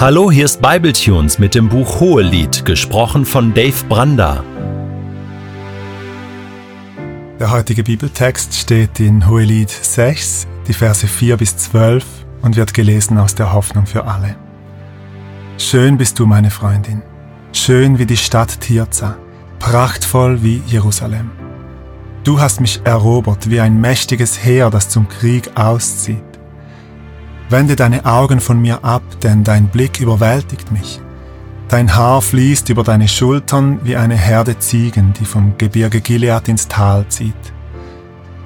Hallo, hier ist Bibletunes mit dem Buch Hohelied, gesprochen von Dave Branda. Der heutige Bibeltext steht in Hohelied 6, die Verse 4 bis 12 und wird gelesen aus der Hoffnung für alle. Schön bist du, meine Freundin, schön wie die Stadt Tirza, prachtvoll wie Jerusalem. Du hast mich erobert wie ein mächtiges Heer, das zum Krieg auszieht. Wende deine Augen von mir ab, denn dein Blick überwältigt mich. Dein Haar fließt über deine Schultern wie eine Herde Ziegen, die vom Gebirge Gilead ins Tal zieht.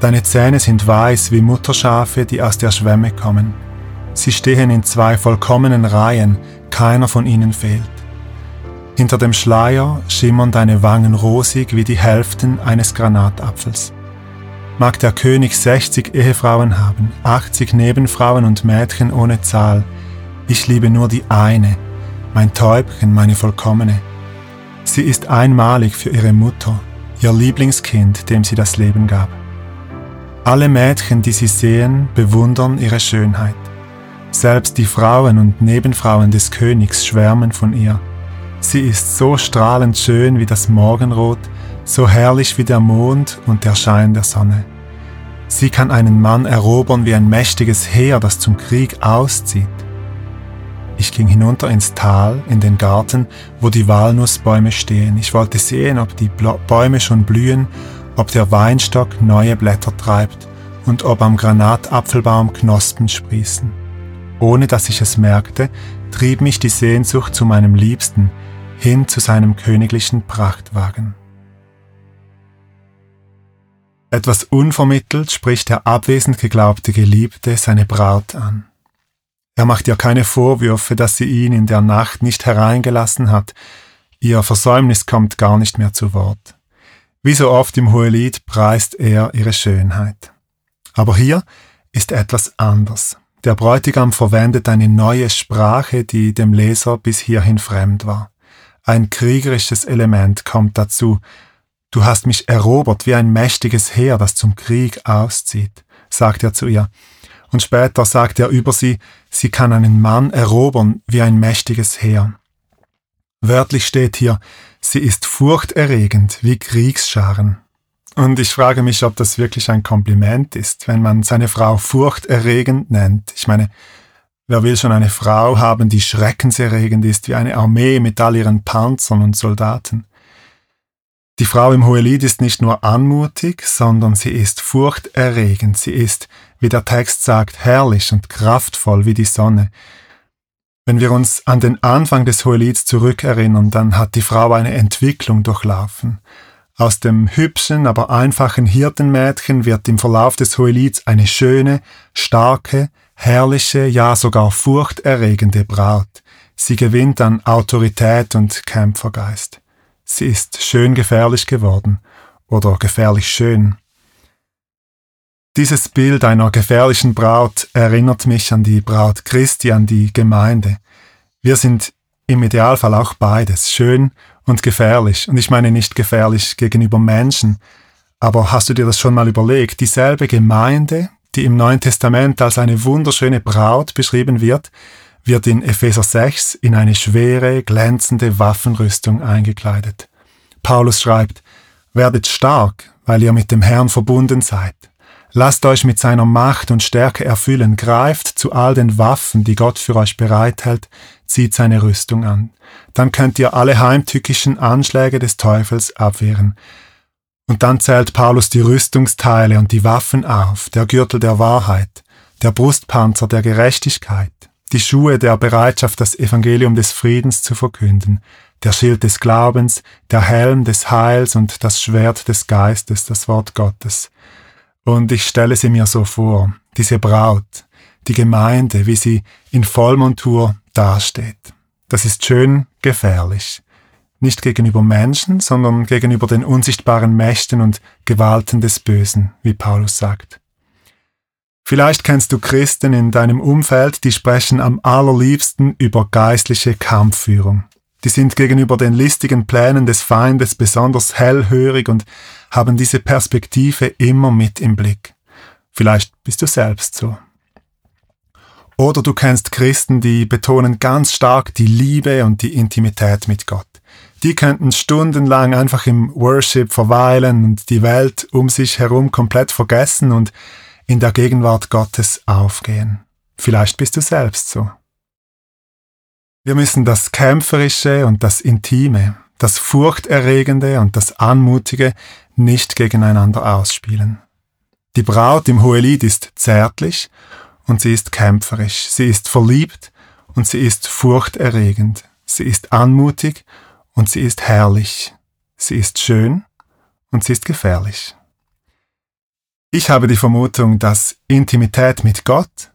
Deine Zähne sind weiß wie Mutterschafe, die aus der Schwemme kommen. Sie stehen in zwei vollkommenen Reihen, keiner von ihnen fehlt. Hinter dem Schleier schimmern deine Wangen rosig wie die Hälften eines Granatapfels mag der König 60 Ehefrauen haben, 80 Nebenfrauen und Mädchen ohne Zahl. Ich liebe nur die eine, mein Täubchen, meine Vollkommene. Sie ist einmalig für ihre Mutter, ihr Lieblingskind, dem sie das Leben gab. Alle Mädchen, die sie sehen, bewundern ihre Schönheit. Selbst die Frauen und Nebenfrauen des Königs schwärmen von ihr. Sie ist so strahlend schön wie das Morgenrot, so herrlich wie der Mond und der Schein der Sonne. Sie kann einen Mann erobern wie ein mächtiges Heer, das zum Krieg auszieht. Ich ging hinunter ins Tal, in den Garten, wo die Walnussbäume stehen. Ich wollte sehen, ob die Bäume schon blühen, ob der Weinstock neue Blätter treibt und ob am Granatapfelbaum Knospen sprießen. Ohne dass ich es merkte, trieb mich die Sehnsucht zu meinem Liebsten, hin zu seinem königlichen Prachtwagen. Etwas unvermittelt spricht der abwesend geglaubte Geliebte seine Braut an. Er macht ihr keine Vorwürfe, dass sie ihn in der Nacht nicht hereingelassen hat, ihr Versäumnis kommt gar nicht mehr zu Wort. Wie so oft im Hohelied preist er ihre Schönheit. Aber hier ist etwas anders. Der Bräutigam verwendet eine neue Sprache, die dem Leser bis hierhin fremd war. Ein kriegerisches Element kommt dazu, Du hast mich erobert wie ein mächtiges Heer, das zum Krieg auszieht, sagt er zu ihr. Und später sagt er über sie, sie kann einen Mann erobern wie ein mächtiges Heer. Wörtlich steht hier, sie ist furchterregend wie Kriegsscharen. Und ich frage mich, ob das wirklich ein Kompliment ist, wenn man seine Frau furchterregend nennt. Ich meine, wer will schon eine Frau haben, die schreckenserregend ist wie eine Armee mit all ihren Panzern und Soldaten? Die Frau im Hohelied ist nicht nur anmutig, sondern sie ist furchterregend, sie ist, wie der Text sagt, herrlich und kraftvoll wie die Sonne. Wenn wir uns an den Anfang des Hohelieds zurückerinnern, dann hat die Frau eine Entwicklung durchlaufen. Aus dem hübschen, aber einfachen Hirtenmädchen wird im Verlauf des Hohelieds eine schöne, starke, herrliche, ja sogar furchterregende Braut. Sie gewinnt an Autorität und Kämpfergeist. Sie ist schön gefährlich geworden oder gefährlich schön. Dieses Bild einer gefährlichen Braut erinnert mich an die Braut Christi, an die Gemeinde. Wir sind im Idealfall auch beides, schön und gefährlich. Und ich meine nicht gefährlich gegenüber Menschen, aber hast du dir das schon mal überlegt? Dieselbe Gemeinde, die im Neuen Testament als eine wunderschöne Braut beschrieben wird, wird in Epheser 6 in eine schwere, glänzende Waffenrüstung eingekleidet. Paulus schreibt, werdet stark, weil ihr mit dem Herrn verbunden seid. Lasst euch mit seiner Macht und Stärke erfüllen, greift zu all den Waffen, die Gott für euch bereithält, zieht seine Rüstung an. Dann könnt ihr alle heimtückischen Anschläge des Teufels abwehren. Und dann zählt Paulus die Rüstungsteile und die Waffen auf, der Gürtel der Wahrheit, der Brustpanzer der Gerechtigkeit, die Schuhe der Bereitschaft, das Evangelium des Friedens zu verkünden, der Schild des Glaubens, der Helm des Heils und das Schwert des Geistes, das Wort Gottes. Und ich stelle sie mir so vor, diese Braut, die Gemeinde, wie sie in Vollmontur dasteht. Das ist schön gefährlich. Nicht gegenüber Menschen, sondern gegenüber den unsichtbaren Mächten und Gewalten des Bösen, wie Paulus sagt. Vielleicht kennst du Christen in deinem Umfeld, die sprechen am allerliebsten über geistliche Kampfführung. Die sind gegenüber den listigen Plänen des Feindes besonders hellhörig und haben diese Perspektive immer mit im Blick. Vielleicht bist du selbst so. Oder du kennst Christen, die betonen ganz stark die Liebe und die Intimität mit Gott. Die könnten stundenlang einfach im Worship verweilen und die Welt um sich herum komplett vergessen und in der Gegenwart Gottes aufgehen. Vielleicht bist du selbst so. Wir müssen das Kämpferische und das Intime, das Furchterregende und das Anmutige nicht gegeneinander ausspielen. Die Braut im Hohelied ist zärtlich und sie ist kämpferisch, sie ist verliebt und sie ist furchterregend, sie ist anmutig und sie ist herrlich, sie ist schön und sie ist gefährlich. Ich habe die Vermutung, dass Intimität mit Gott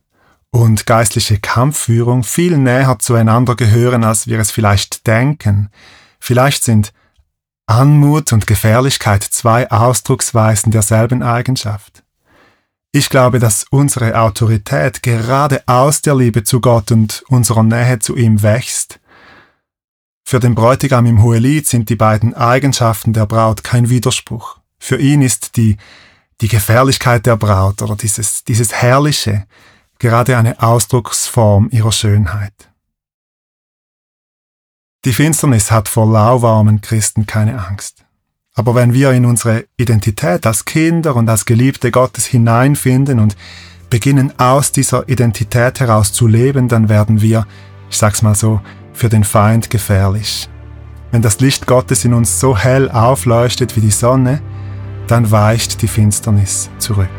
und geistliche Kampfführung viel näher zueinander gehören, als wir es vielleicht denken. Vielleicht sind Anmut und Gefährlichkeit zwei Ausdrucksweisen derselben Eigenschaft. Ich glaube, dass unsere Autorität gerade aus der Liebe zu Gott und unserer Nähe zu ihm wächst. Für den Bräutigam im Hohelied sind die beiden Eigenschaften der Braut kein Widerspruch. Für ihn ist die, die Gefährlichkeit der Braut oder dieses, dieses Herrliche gerade eine Ausdrucksform ihrer Schönheit. Die Finsternis hat vor lauwarmen Christen keine Angst. Aber wenn wir in unsere Identität als Kinder und als Geliebte Gottes hineinfinden und beginnen aus dieser Identität heraus zu leben, dann werden wir, ich sag's mal so, für den Feind gefährlich. Wenn das Licht Gottes in uns so hell aufleuchtet wie die Sonne, dann weicht die Finsternis zurück.